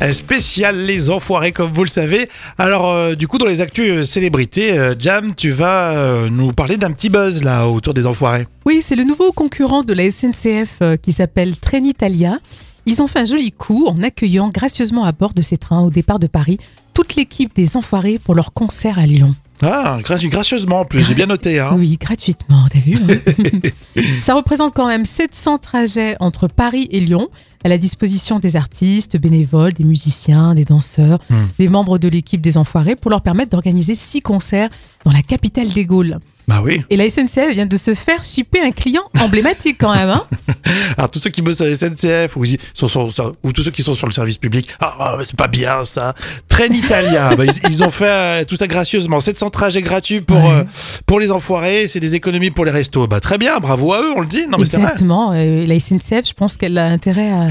Euh, Spécial les enfoirés comme vous le savez. Alors euh, du coup dans les actus euh, célébrités, Jam, tu vas nous parler d'un petit buzz là autour des enfoirés. Oui, c'est le nouveau concurrent de la SNCF qui s'appelle Trenitalia. Ils ont fait un joli coup en accueillant gracieusement à bord de ces trains au départ de Paris toute l'équipe des Enfoirés pour leur concert à Lyon. Ah, gra- gracieusement en plus, j'ai bien noté. Hein. Oui, gratuitement, t'as vu hein Ça représente quand même 700 trajets entre Paris et Lyon, à la disposition des artistes, bénévoles, des musiciens, des danseurs, Hmm. des membres de l'équipe des Enfoirés, pour leur permettre d'organiser six concerts dans la capitale des Gaules. Bah oui. Et la SNCF vient de se faire shipper un client emblématique quand même. Hein Alors tous ceux qui bossent à la SNCF ou, ils sont sur- sur- ou tous ceux qui sont sur le service public, ah ah, c'est pas bien ça. Train Italia, bah, ils, ils ont fait euh, tout ça gracieusement. 700 trajets gratuits pour Ouais. euh, pour les enfoirés, c'est des économies pour les restos. Bah très bien, bravo à eux, on le dit. Non mais c'est vrai. Exactement. Euh, La SNCF, je pense qu'elle a intérêt à,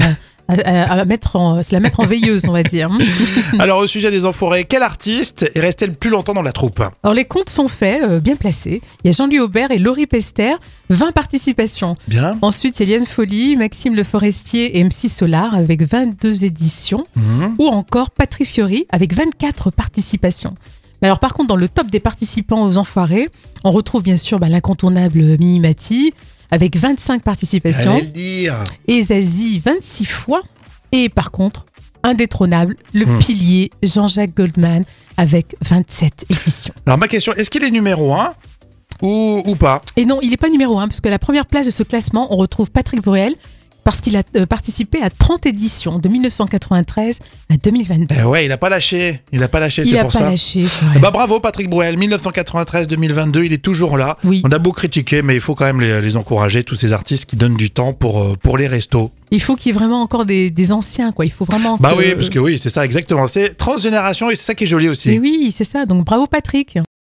à- à mettre en, se la mettre en veilleuse, on va dire. Alors au sujet des enfoirés, quel artiste est resté le plus longtemps dans la troupe? Alors les comptes sont faits, euh, bien placés. Il y a Jean-Louis Aubert et Laurie Pester, 20 participations. Bien. Ensuite, il y a Liane Folly, Maxime Le Forestier et MC Solar avec 22 éditions. Mhm. Ou encore Patrick Fiori avec 24 participations. Mais alors par contre, dans le top des participants aux Enfoirés, on retrouve bien sûr bah, l'incontournable Mimi Mati avec 25 participations. Le dire. et Zazie 26 fois. Et par contre, indétrônable, le Hmm. pilier Jean-Jacques Goldman avec 27 éditions. Alors ma question, est-ce qu'il est numéro 1 ou, ou pas? Et non, il n'est pas numéro 1, parce que la première place de ce classement, on retrouve Patrick Bruel, parce qu'il a euh, participé à 30 éditions, de 1993 à 2022. Eh ouais, il a pas lâché. Il a pas lâché, il c'est n'a pour pas ça. lâché. c'est Eh vrai. bah bravo Patrick Bruel, 1993-2022, il est toujours là. Oui. On a beau critiquer, mais il faut quand même les, les encourager, tous ces artistes qui donnent du temps pour, euh, pour les restos. Il faut qu'il y ait vraiment encore des, des anciens, quoi. Il faut vraiment. Bah que- oui, parce que oui, c'est ça exactement. C'est transgénération et c'est ça qui est joli aussi. Mais oui, c'est ça. Donc bravo Patrick.